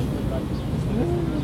Mm -hmm.